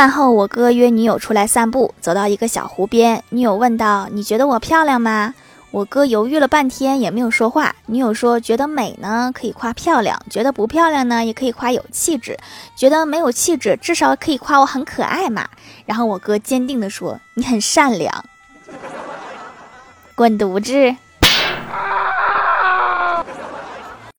饭后，我哥约女友出来散步。走到一个小湖边，女友问道：‘你觉得我漂亮吗？’我哥犹豫了半天也没有说话。女友说：‘觉得美呢可以夸漂亮，觉得不漂亮呢也可以夸有气质。’觉得没有气质至少可以夸我很可爱嘛。然后我哥坚定地说：‘你很善良，滚犊子！’